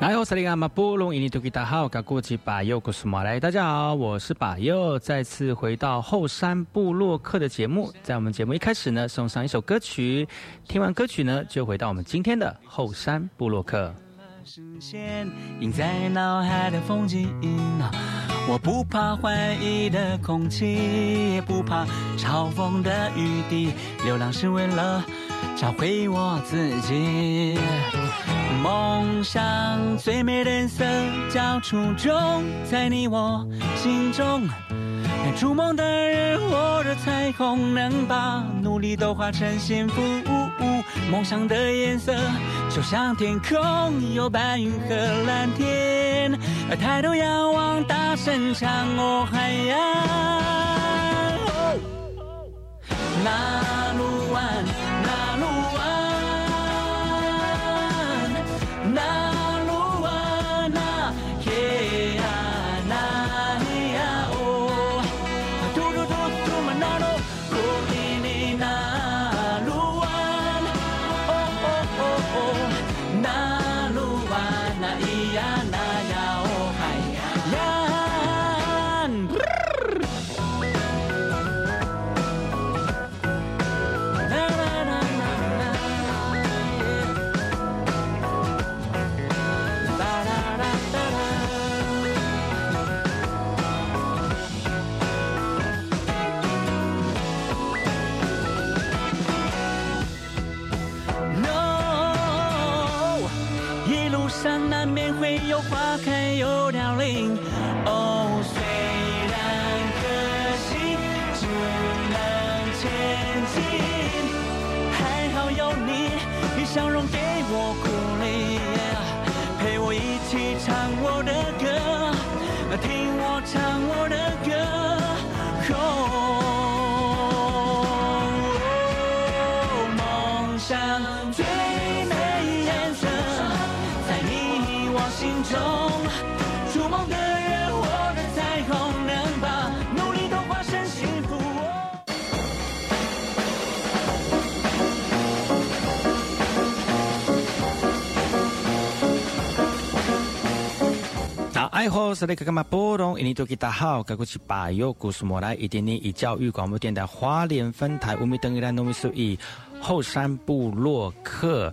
马来大家好，我是把右，再次回到后山部落客的节目。在我们节目一开始呢，送上一首歌曲，听完歌曲呢，就回到我们今天的后山部落客。视线印在脑海的风景，我不怕怀疑的空气，也不怕嘲讽的雨滴。流浪是为了找回我自己。梦想最美的颜色叫初衷，在你我心中。筑梦的人握着彩虹，能把努力都化成幸福。梦想的颜色就像天空，有白云和蓝天。抬头仰望，大声唱，哦海洋。那路上难免会有花开有凋零，哦，虽然可惜，只能前进。还好有你，你笑容给我鼓励，陪我一起唱我的歌，听我唱我的歌。是那个干嘛波动？印尼多吉大好，该过去把右故事莫来一点点以教育广播电台花莲分台乌米登伊兰农米苏以后山部落客。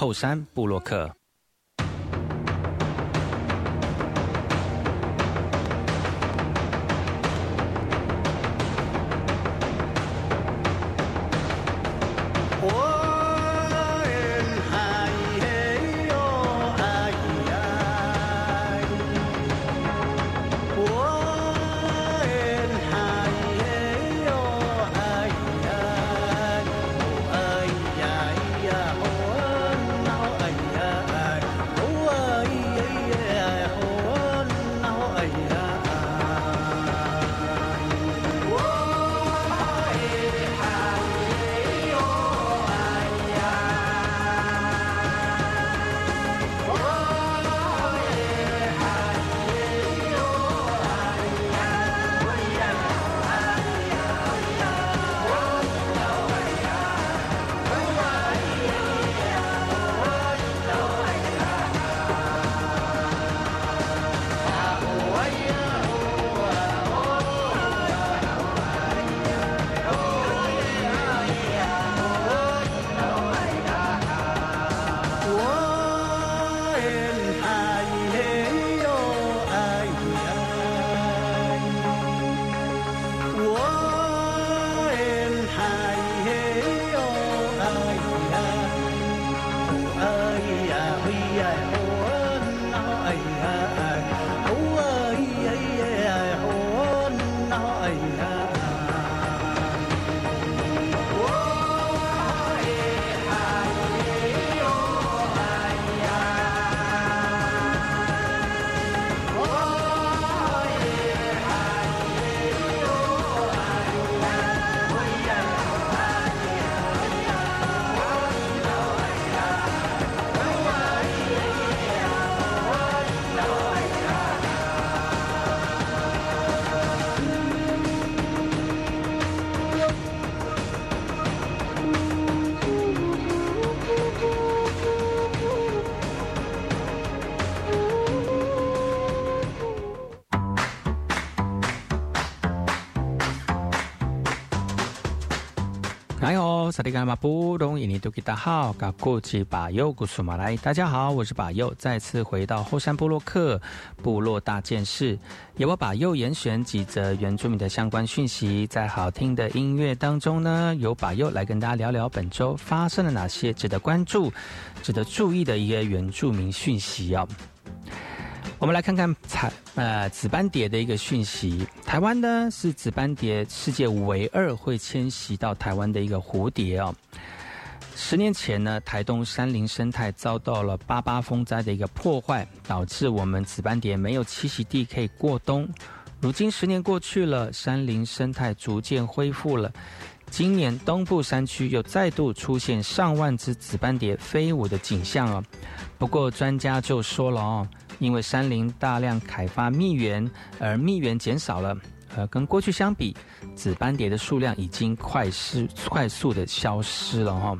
后山布洛克。萨利伽马布隆伊尼多吉达好，嘎古吉巴尤古苏马来，大家好，我是巴尤，再次回到后山部落克部落大件事，由我巴尤严选几则原住民的相关讯息，在好听的音乐当中呢，由巴尤来跟大家聊聊本周发生了哪些值得关注、值得注意的一些原住民讯息哦。我们来看看彩呃紫斑蝶的一个讯息。台湾呢是紫斑蝶世界唯二会迁徙到台湾的一个蝴蝶哦。十年前呢，台东山林生态遭到了八八风灾的一个破坏，导致我们紫斑蝶没有栖息地可以过冬。如今十年过去了，山林生态逐渐恢复了。今年东部山区又再度出现上万只紫斑蝶飞舞的景象哦。不过专家就说了哦。因为山林大量开发蜜源，而蜜源减少了，呃，跟过去相比，紫斑蝶的数量已经快失快速的消失了哈。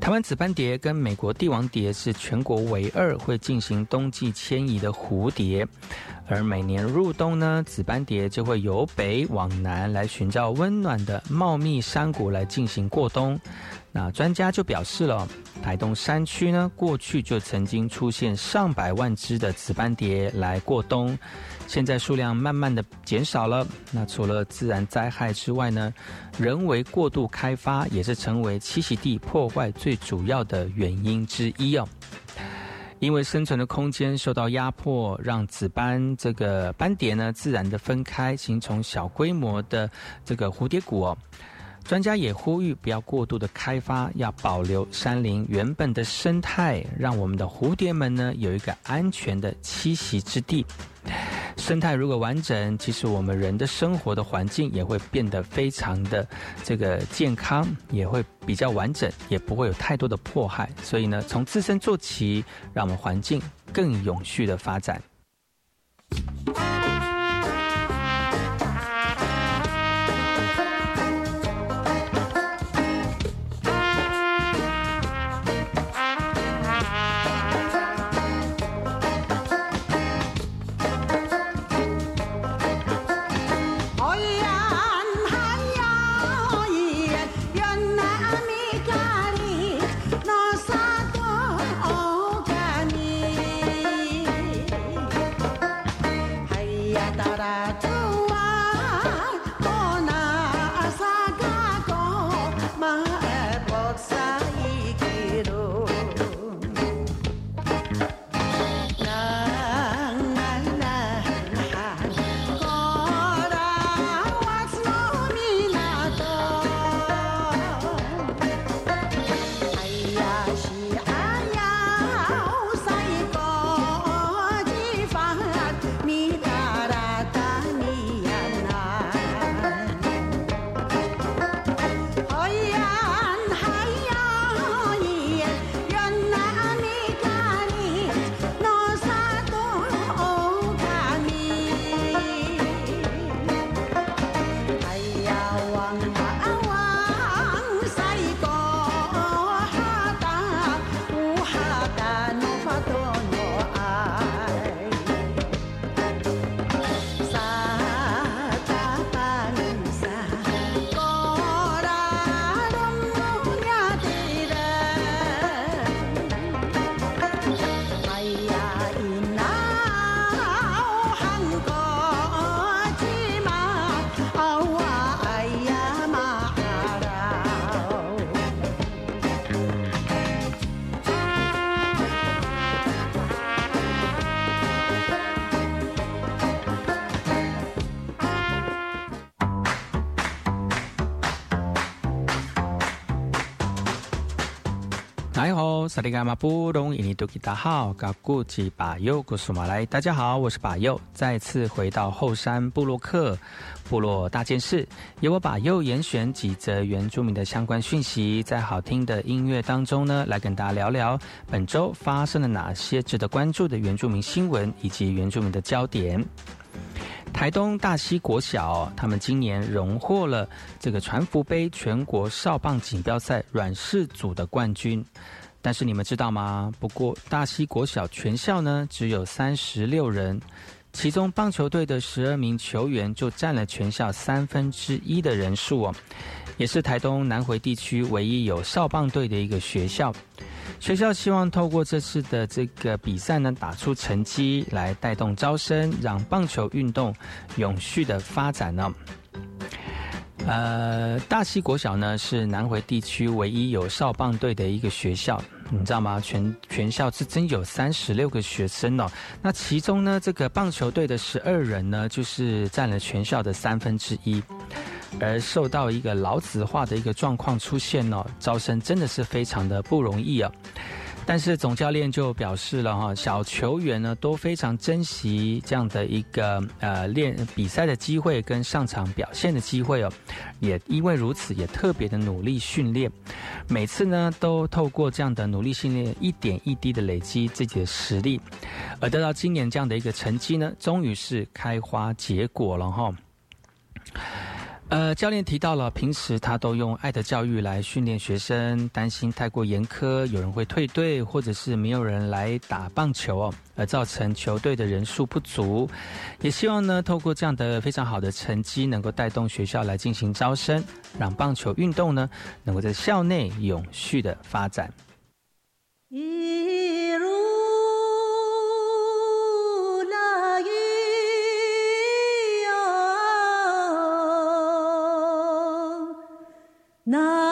台湾紫斑蝶跟美国帝王蝶是全国唯二会进行冬季迁移的蝴蝶，而每年入冬呢，紫斑蝶就会由北往南来寻找温暖的茂密山谷来进行过冬。那专家就表示了，台东山区呢，过去就曾经出现上百万只的紫斑蝶来过冬，现在数量慢慢的减少了。那除了自然灾害之外呢，人为过度开发也是成为栖息地破坏最主要的原因之一哦。因为生存的空间受到压迫，让紫斑这个斑蝶呢自然的分开，形成小规模的这个蝴蝶谷哦。专家也呼吁不要过度的开发，要保留山林原本的生态，让我们的蝴蝶们呢有一个安全的栖息之地。生态如果完整，其实我们人的生活的环境也会变得非常的这个健康，也会比较完整，也不会有太多的迫害。所以呢，从自身做起，让我们环境更永续的发展。outside. 大家好，我是巴尤，再次回到后山部落克部落大件事，由我巴尤严选几则原住民的相关讯息，在好听的音乐当中呢，来跟大家聊聊本周发生了哪些值得关注的原住民新闻以及原住民的焦点。台东大溪国小，他们今年荣获了这个传福杯全国少棒锦标赛软式组的冠军。但是你们知道吗？不过大溪国小全校呢只有三十六人，其中棒球队的十二名球员就占了全校三分之一的人数哦，也是台东南回地区唯一有少棒队的一个学校。学校希望透过这次的这个比赛呢，打出成绩来带动招生，让棒球运动永续的发展呢。呃，大溪国小呢是南回地区唯一有少棒队的一个学校，你知道吗？全全校是真有三十六个学生哦。那其中呢，这个棒球队的十二人呢，就是占了全校的三分之一。而受到一个老子化的一个状况出现哦，招生真的是非常的不容易啊。但是总教练就表示了哈，小球员呢都非常珍惜这样的一个呃练比赛的机会跟上场表现的机会哦，也因为如此也特别的努力训练，每次呢都透过这样的努力训练，一点一滴的累积自己的实力，而得到今年这样的一个成绩呢，终于是开花结果了哈。呃，教练提到了，平时他都用爱的教育来训练学生，担心太过严苛，有人会退队，或者是没有人来打棒球哦，而造成球队的人数不足。也希望呢，透过这样的非常好的成绩，能够带动学校来进行招生，让棒球运动呢，能够在校内永续的发展。na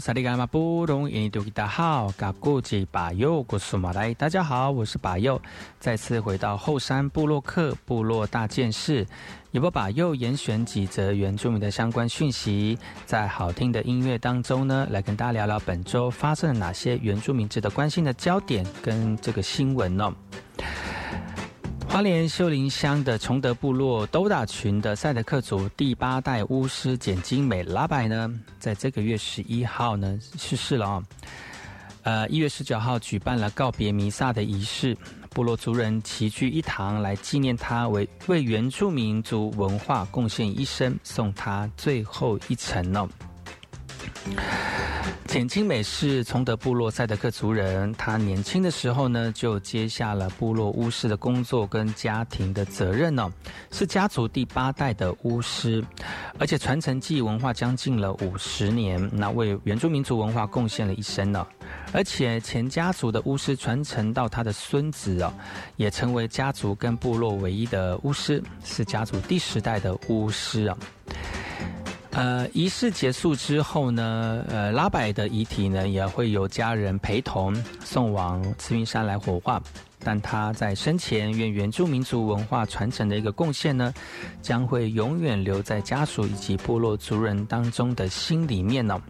萨利嘎马布隆印尼多吉达好，嘎古吉巴佑古苏马来，大家好，我是巴佑，再次回到后山部落克部落大件事，也不把又严选几则原住民的相关讯息，在好听的音乐当中呢，来跟大家聊聊本周发生了哪些原住民值得关心的焦点跟这个新闻呢？花莲秀林乡的崇德部落兜打群的赛德克族第八代巫师简金美拉柏呢，在这个月十一号呢去世了啊。呃，一月十九号举办了告别弥撒的仪式，部落族人齐聚一堂来纪念他，为为原住民族文化贡献一生，送他最后一程呢。简清美是崇德部落赛德克族人，他年轻的时候呢，就接下了部落巫师的工作跟家庭的责任呢，是家族第八代的巫师，而且传承记忆文化将近了五十年，那为原住民族文化贡献了一生呢，而且前家族的巫师传承到他的孙子哦，也成为家族跟部落唯一的巫师，是家族第十代的巫师啊。呃，仪式结束之后呢，呃，拉柏的遗体呢也会有家人陪同送往慈云山来火化。但他在生前愿原住民族文化传承的一个贡献呢，将会永远留在家属以及部落族人当中的心里面呢。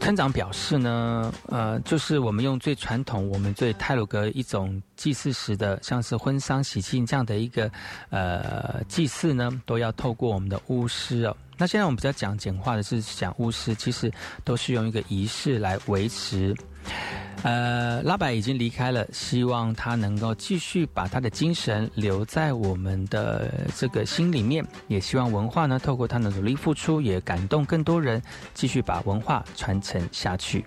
村长表示呢，呃，就是我们用最传统、我们最泰鲁格一种祭祀时的，像是婚丧喜庆这样的一个呃祭祀呢，都要透过我们的巫师哦。那现在我们比较讲简化的是讲巫师，其实都是用一个仪式来维持。呃，拉柏已经离开了，希望他能够继续把他的精神留在我们的这个心里面，也希望文化呢，透过他的努力付出，也感动更多人，继续把文化传承下去。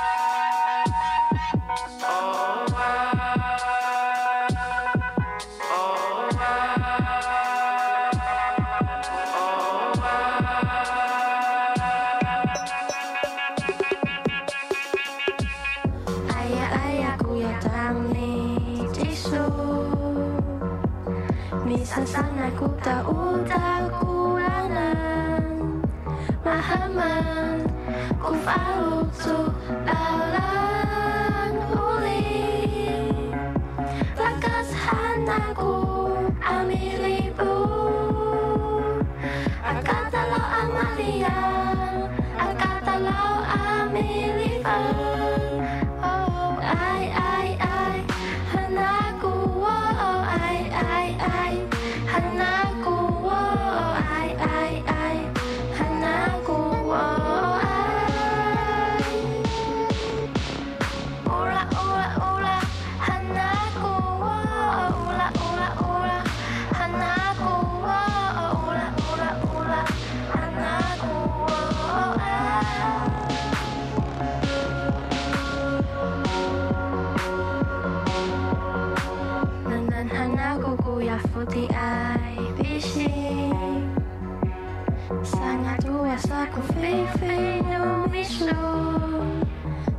Sania tua saco feio, feio, eu bicho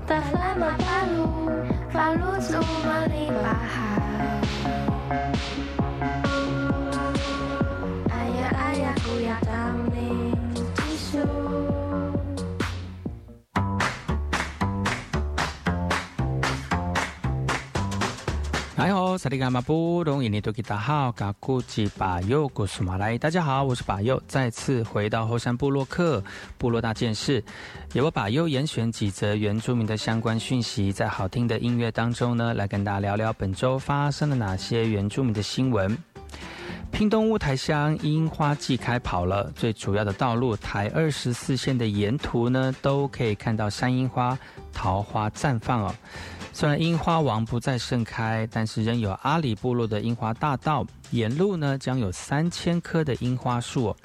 Da flama pra luz, pra tu melibahan. 萨利马布隆伊尼多吉达好，嘎古吉巴尤古苏马来，大家好，我是巴尤，再次回到后山部落克部落大件事，由我巴尤严选几则原住民的相关讯息，在好听的音乐当中呢，来跟大家聊聊本周发生了哪些原住民的新闻。屏东乌台乡樱花季开跑了，最主要的道路台二十四线的沿途呢，都可以看到山樱花、桃花绽放哦。虽然樱花王不再盛开，但是仍有阿里部落的樱花大道，沿路呢将有三千棵的樱花树，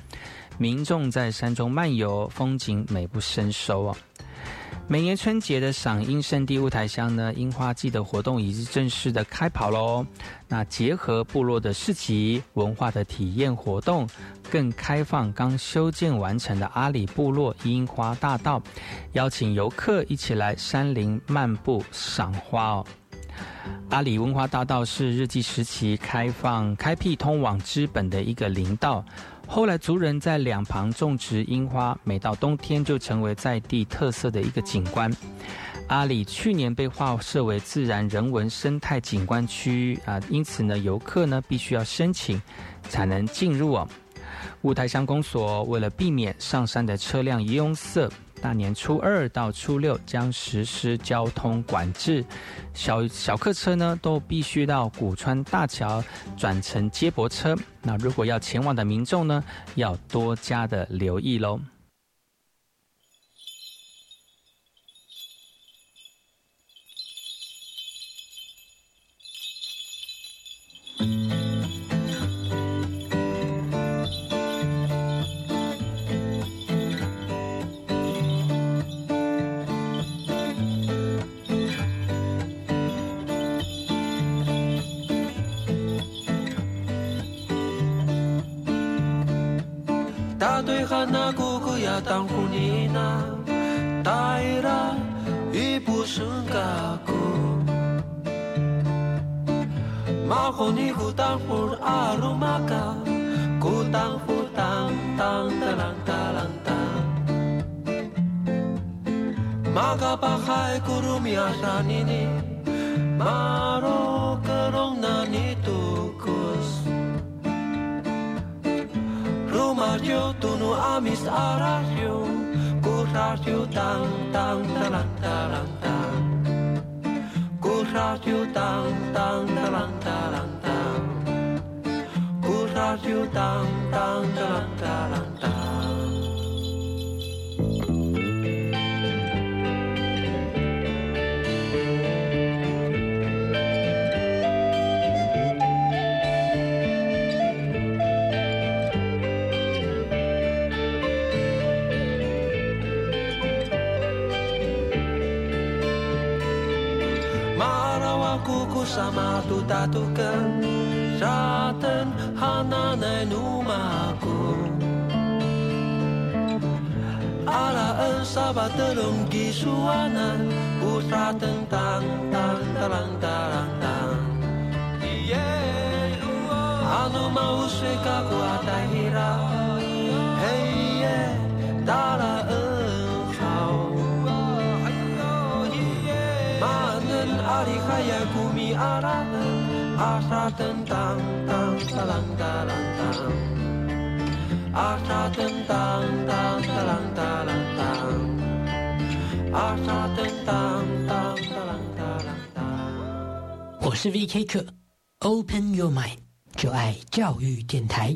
民众在山中漫游，风景美不胜收哦。每年春节的赏樱圣地雾台乡呢，樱花季的活动已经正式的开跑喽。那结合部落的市集、文化的体验活动，更开放刚修建完成的阿里部落樱花大道，邀请游客一起来山林漫步赏花哦。阿里文化大道是日记时期开放开辟通往资本的一个林道。后来族人在两旁种植樱花，每到冬天就成为在地特色的一个景观。阿里去年被划设为自然人文生态景观区啊，因此呢，游客呢必须要申请才能进入哦。雾台乡公所为了避免上山的车辆拥塞，大年初二到初六将实施交通管制，小小客车呢都必须到古川大桥转乘接驳车。那如果要前往的民众呢，要多加的留意喽。Kuku sama tu tatukan Satan hananai numaku. Ala en sabat telung gisuanan Usra tentang tang talang talang tang. Anu mau seka ku 阿沙登当当，哒啷哒啷当。阿沙登当当，哒啷哒啷当。阿沙登当当，哒啷哒啷当。我是 VK 客，Open Your Mind，就爱教育电台。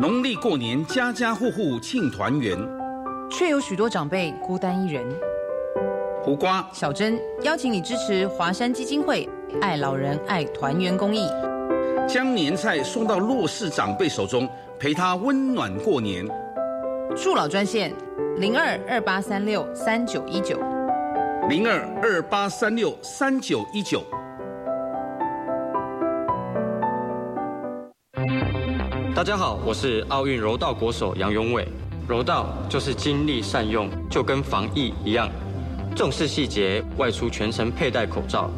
农历过年，家家户户庆团圆。却有许多长辈孤单一人。胡瓜、小珍邀请你支持华山基金会“爱老人爱团圆”公益，将年菜送到弱势长辈手中，陪他温暖过年。助老专线：零二二八三六三九一九，零二二八三六三九一九。大家好，我是奥运柔道国手杨永伟。柔道就是精力善用，就跟防疫一样，重视细节，外出全程佩戴口罩，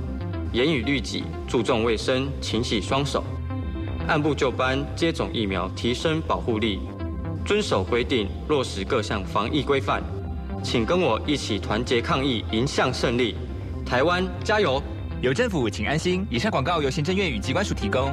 严于律己，注重卫生，勤洗双手，按部就班接种疫苗，提升保护力，遵守规定，落实各项防疫规范。请跟我一起团结抗疫，迎向胜利。台湾加油！有政府，请安心。以上广告由行政院与机关署提供。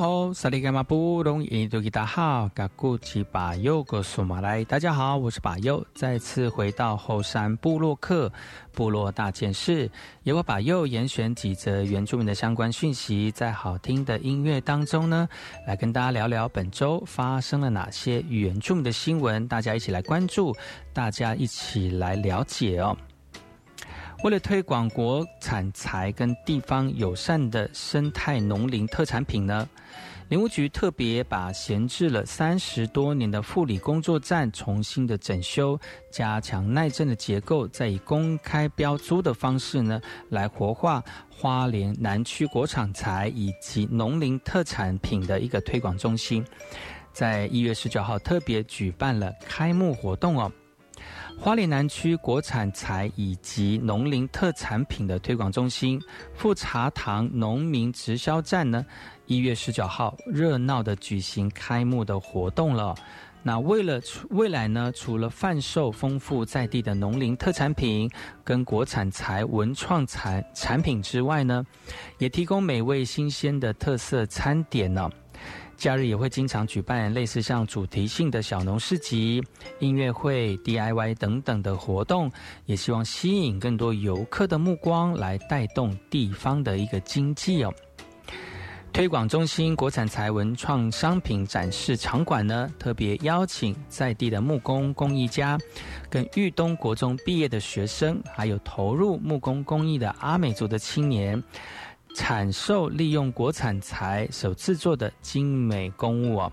好，萨利伽马布隆伊多吉达好，嘎古吉巴尤格苏马来，大家好，我是巴尤，再次回到后山部落客部落大件事，由我巴尤严选几则原住民的相关讯息，在好听的音乐当中呢，来跟大家聊聊本周发生了哪些原住民的新闻，大家一起来关注，大家一起来了解哦。为了推广国产材跟地方友善的生态农林特产品呢，林务局特别把闲置了三十多年的护理工作站重新的整修，加强耐震的结构，再以公开标租的方式呢，来活化花莲南区国产材以及农林特产品的一个推广中心，在一月十九号特别举办了开幕活动哦。花莲南区国产材以及农林特产品的推广中心富茶堂农民直销站呢，一月十九号热闹的举行开幕的活动了。那为了未来呢，除了贩售丰富在地的农林特产品跟国产材文创产产品之外呢，也提供美味新鲜的特色餐点呢。假日也会经常举办类似像主题性的小农市集、音乐会、DIY 等等的活动，也希望吸引更多游客的目光，来带动地方的一个经济哦。推广中心国产材文创商品展示场馆呢，特别邀请在地的木工工艺家，跟豫东国中毕业的学生，还有投入木工工艺的阿美族的青年，产售利用国产材所制作的精美公物哦。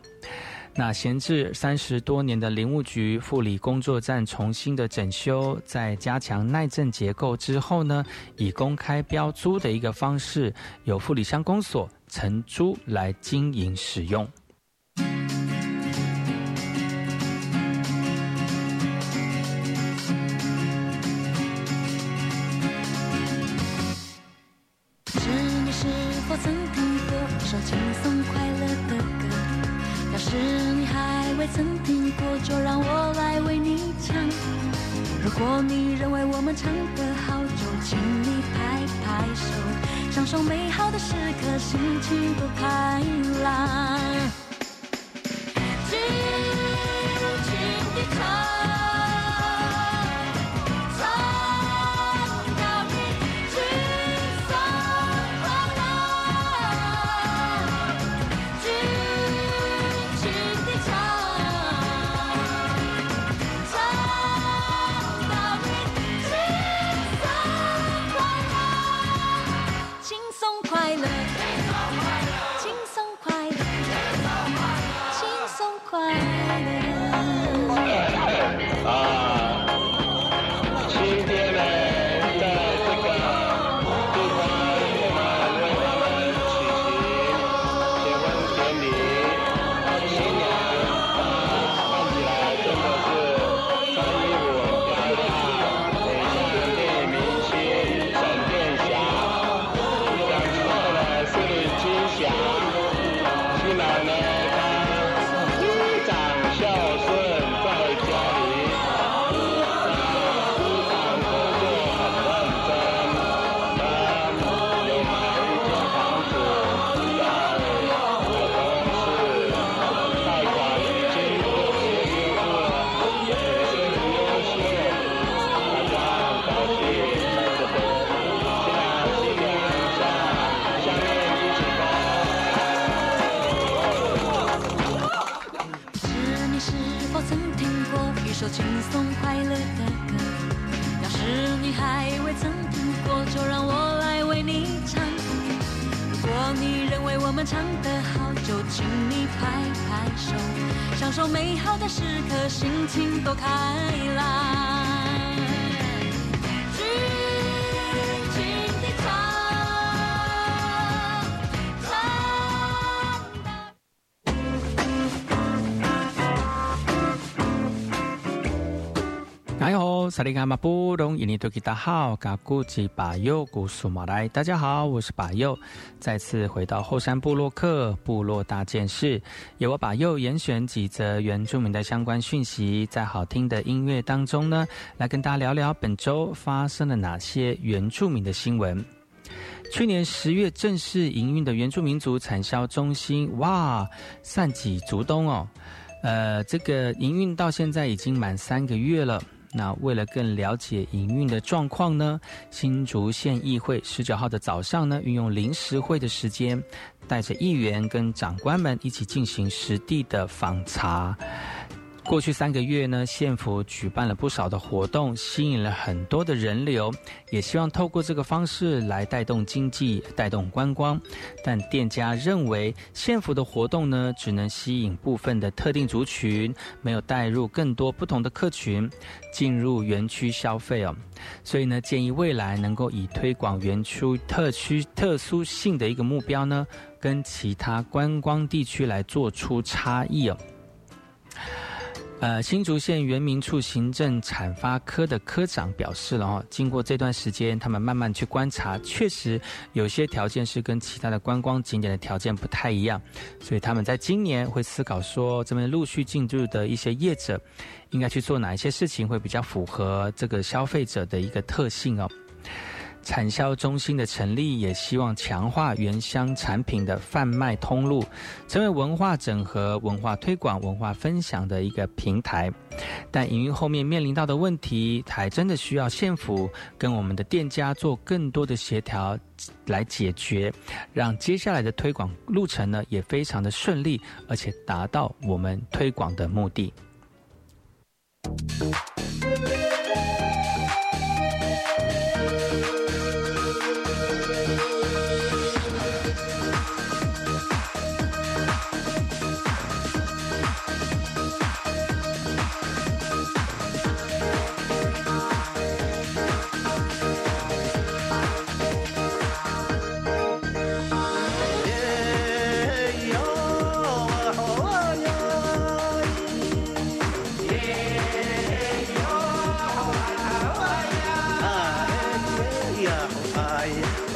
那闲置三十多年的林务局护理工作站重新的整修，在加强耐震结构之后呢，以公开标租的一个方式，由护理乡公所承租来经营使用。就让我来为你唱。如果你认为我们唱得好，就请你拍拍手，享受美好的时刻，心情多开朗。萨利嘎马布隆印尼多吉达好，嘎古吉巴佑古苏马来，大家好，我是巴佑，再次回到后山部落客部落大件事，由我巴佑严选几则原住民的相关讯息，在好听的音乐当中呢，来跟大家聊聊本周发生了哪些原住民的新闻。去年十月正式营运的原住民族产销中心，哇，善己竹东哦，呃，这个营运到现在已经满三个月了。那为了更了解营运的状况呢，新竹县议会十九号的早上呢，运用临时会的时间，带着议员跟长官们一起进行实地的访查。过去三个月呢，县府举办了不少的活动，吸引了很多的人流，也希望透过这个方式来带动经济、带动观光。但店家认为，县府的活动呢，只能吸引部分的特定族群，没有带入更多不同的客群进入园区消费哦。所以呢，建议未来能够以推广园区特区特殊性的一个目标呢，跟其他观光地区来做出差异哦。呃，新竹县原民处行政产发科的科长表示了哦，经过这段时间，他们慢慢去观察，确实有些条件是跟其他的观光景点的条件不太一样，所以他们在今年会思考说，这边陆续进入的一些业者，应该去做哪一些事情会比较符合这个消费者的一个特性哦。产销中心的成立，也希望强化原乡产品的贩卖通路，成为文化整合、文化推广、文化分享的一个平台。但营运后面面临到的问题，还真的需要县府跟我们的店家做更多的协调来解决，让接下来的推广路程呢也非常的顺利，而且达到我们推广的目的。yeah.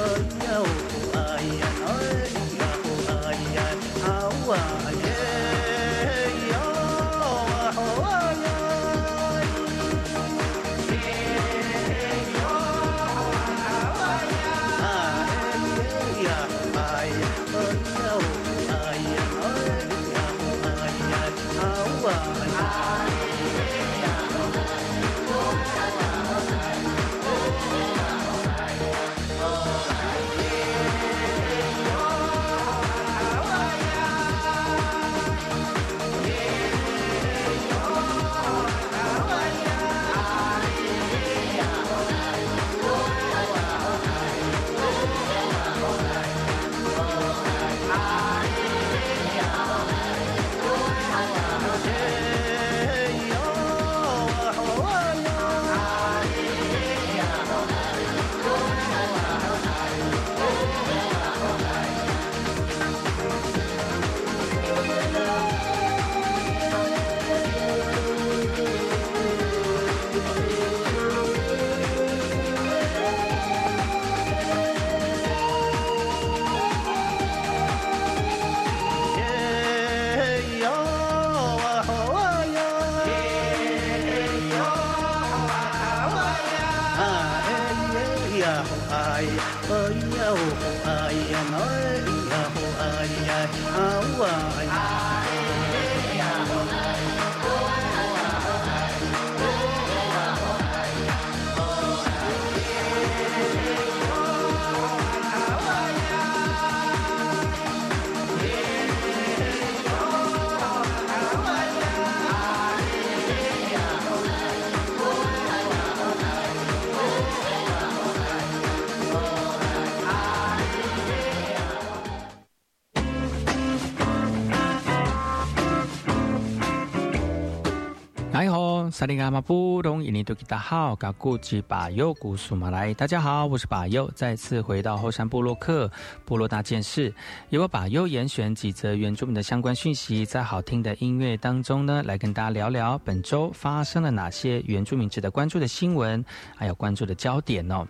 萨利嘎马布隆伊尼多吉达好，嘎古吉巴尤古苏马来，大家好，我是巴尤，再次回到后山部落客部落大件事，由我巴尤严选几则原住民的相关讯息，在好听的音乐当中呢，来跟大家聊聊本周发生了哪些原住民值得关注的新闻，还有关注的焦点哦。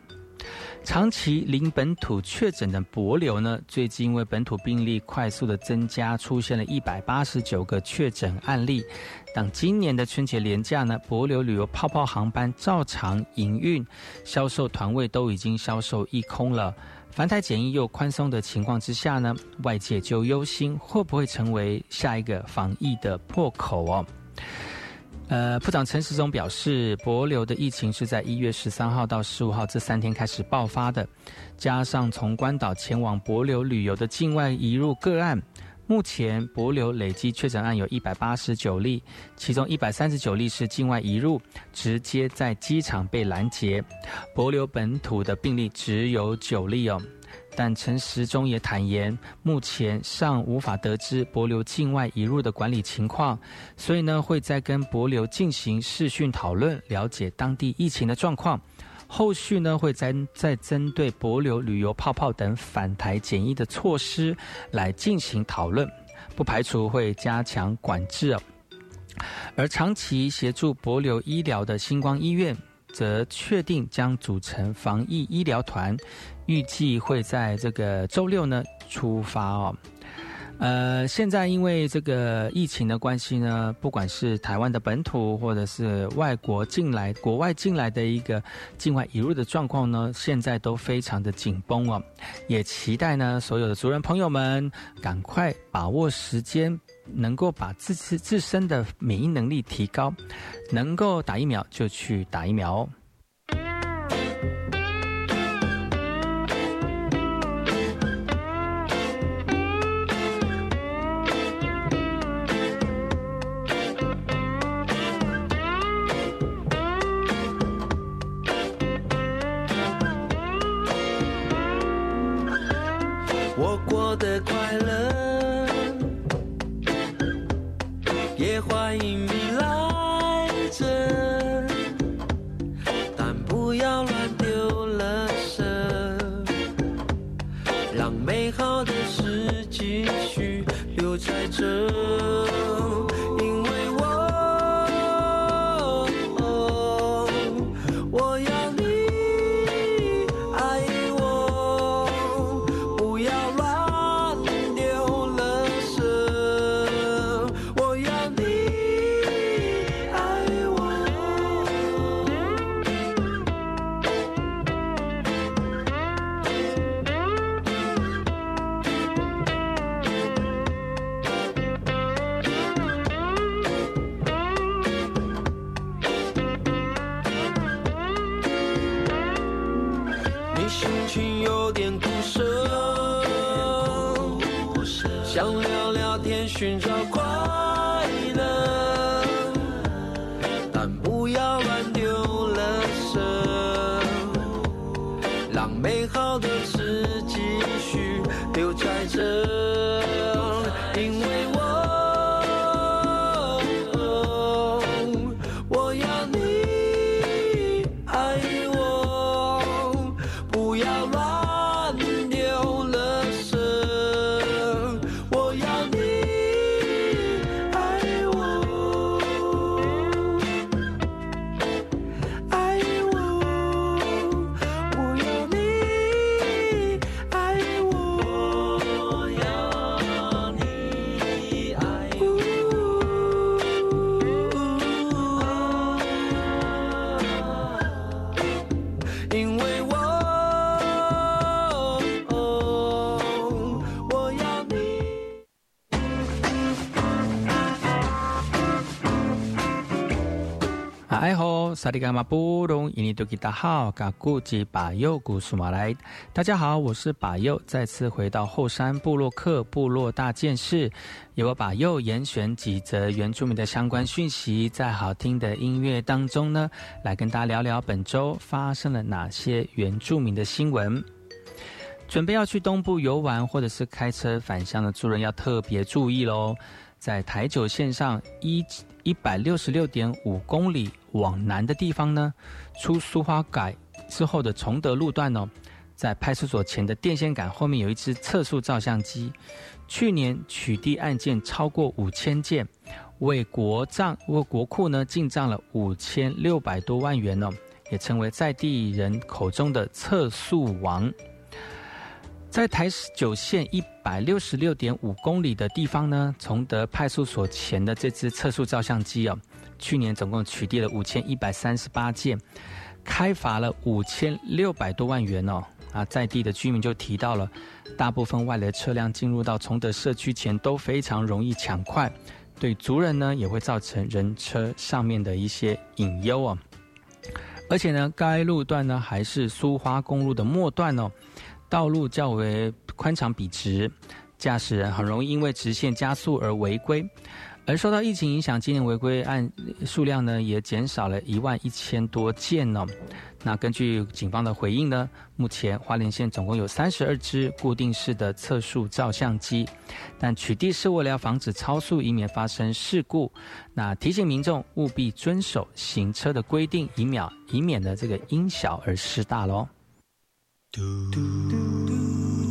长期零本土确诊的博流呢，最近因为本土病例快速的增加，出现了一百八十九个确诊案例。当今年的春节连假呢，博流旅游泡泡航班照常营运，销售团位都已经销售一空了。繁台检疫又宽松的情况之下呢，外界就忧心会不会成为下一个防疫的破口哦。呃，部长陈时中表示，博流的疫情是在一月十三号到十五号这三天开始爆发的，加上从关岛前往博流旅游的境外移入个案，目前博流累计确诊案有一百八十九例，其中一百三十九例是境外移入，直接在机场被拦截，博流本土的病例只有九例哦。但陈时中也坦言，目前尚无法得知博流境外移入的管理情况，所以呢，会再跟博流进行视讯讨论，了解当地疫情的状况。后续呢，会再再针对博流旅游泡泡等返台检疫的措施来进行讨论，不排除会加强管制。而长期协助博流医疗的星光医院。则确定将组成防疫医疗团，预计会在这个周六呢出发哦。呃，现在因为这个疫情的关系呢，不管是台湾的本土或者是外国进来、国外进来的一个境外移入的状况呢，现在都非常的紧绷哦。也期待呢，所有的族人朋友们赶快把握时间，能够把自自自身的免疫能力提高，能够打疫苗就去打疫苗哦。大家好，我是巴佑，再次回到后山部落克部落大件事，由我巴佑严选几则原住民的相关讯息，在好听的音乐当中呢，来跟大家聊聊本周发生了哪些原住民的新闻。准备要去东部游玩或者是开车返乡的族人要特别注意喽。在台九线上一一百六十六点五公里往南的地方呢，出苏花改之后的崇德路段哦，在派出所前的电线杆后面有一只测速照相机，去年取缔案件超过五千件，为国账为国库呢进账了五千六百多万元哦，也成为在地人口中的测速王。在台九线一百六十六点五公里的地方呢，崇德派出所前的这支测速照相机哦，去年总共取缔了五千一百三十八件，开罚了五千六百多万元哦。啊，在地的居民就提到了，大部分外来车辆进入到崇德社区前都非常容易抢快，对族人呢也会造成人车上面的一些隐忧哦。而且呢，该路段呢还是苏花公路的末段哦。道路较为宽敞笔直，驾驶人很容易因为直线加速而违规。而受到疫情影响，今年违规案数量呢也减少了一万一千多件哦。那根据警方的回应呢，目前花莲县总共有三十二支固定式的测速照相机，但取缔是为了要防止超速，以免发生事故。那提醒民众务必遵守行车的规定，以免以免呢这个因小而失大喽。哦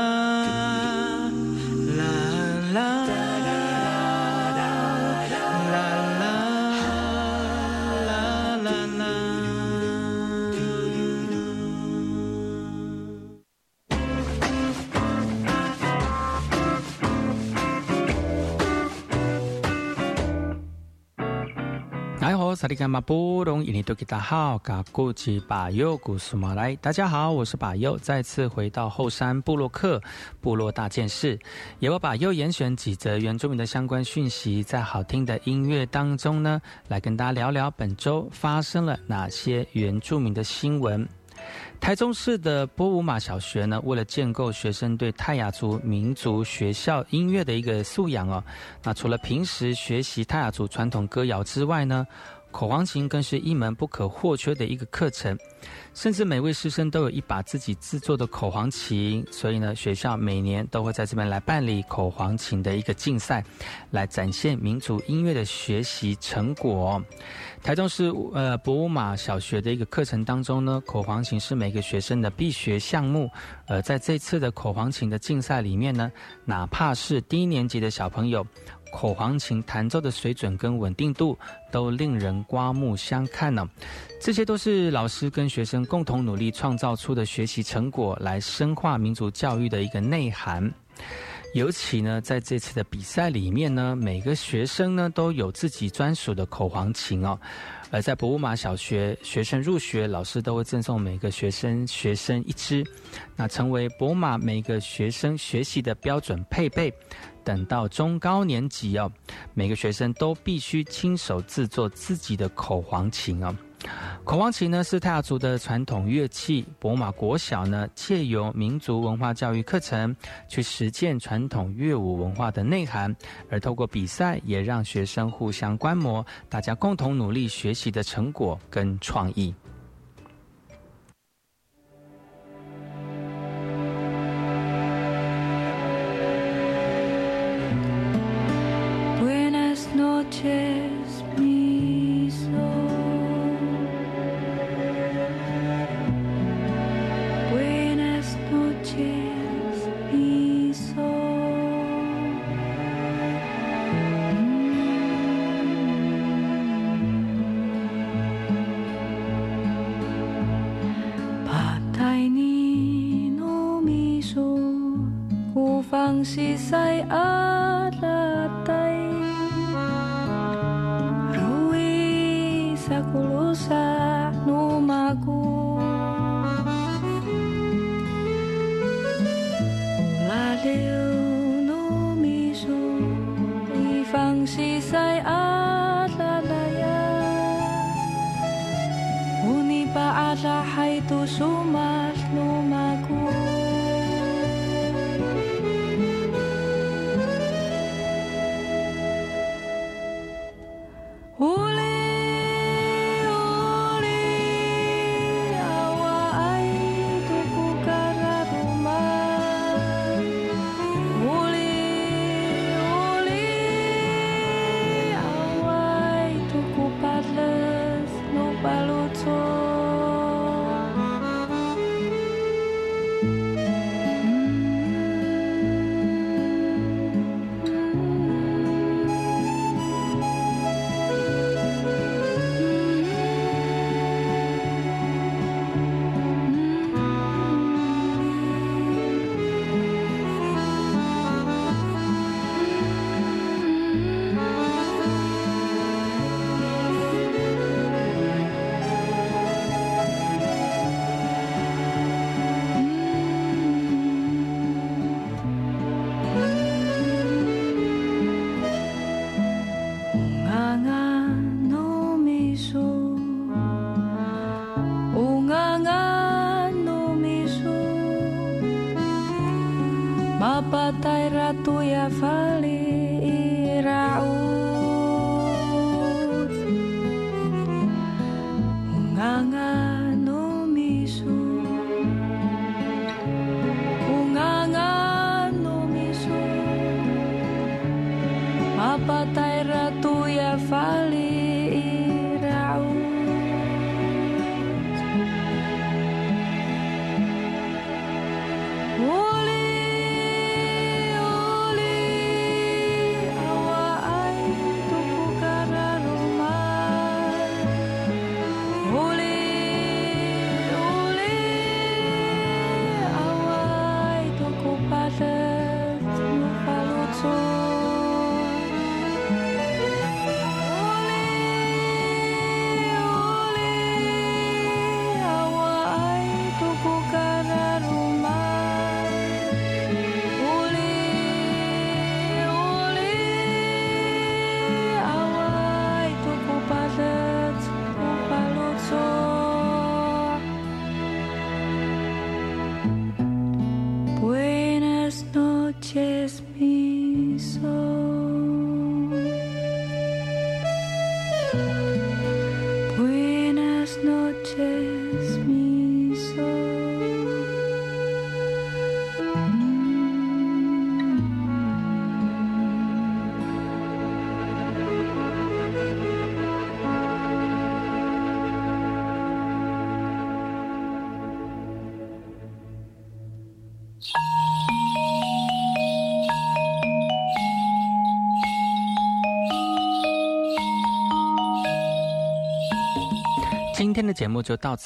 利干马布隆伊尼多吉达好，嘎古吉巴佑古苏马来，大家好，我是巴佑，再次回到后山部落克部落大件事，也我把又严选几则原住民的相关讯息，在好听的音乐当中呢，来跟大家聊聊本周发生了哪些原住民的新闻。台中市的波武马小学呢，为了建构学生对泰雅族民族学校音乐的一个素养哦，那除了平时学习泰雅族传统歌谣之外呢，口簧琴更是一门不可或缺的一个课程。甚至每位师生都有一把自己制作的口簧琴，所以呢，学校每年都会在这边来办理口簧琴的一个竞赛，来展现民族音乐的学习成果。台中市呃博物马小学的一个课程当中呢，口簧琴是每个学生的必学项目。呃在这次的口簧琴的竞赛里面呢，哪怕是低年级的小朋友。口簧琴弹奏的水准跟稳定度都令人刮目相看呢，这些都是老师跟学生共同努力创造出的学习成果，来深化民族教育的一个内涵。尤其呢，在这次的比赛里面呢，每个学生呢都有自己专属的口簧琴哦。而在博物马小学，学生入学，老师都会赠送每个学生学生一支，那成为博物马每个学生学习的标准配备。等到中高年级哦，每个学生都必须亲手制作自己的口簧琴哦。口簧琴呢是泰雅族的传统乐器，博马国小呢借由民族文化教育课程去实践传统乐舞文化的内涵，而透过比赛也让学生互相观摩，大家共同努力学习的成果跟创意。能是世壓低。Ruisa kulusa numaku Ula liu numisu Ifang si sai a 今天的节目就到此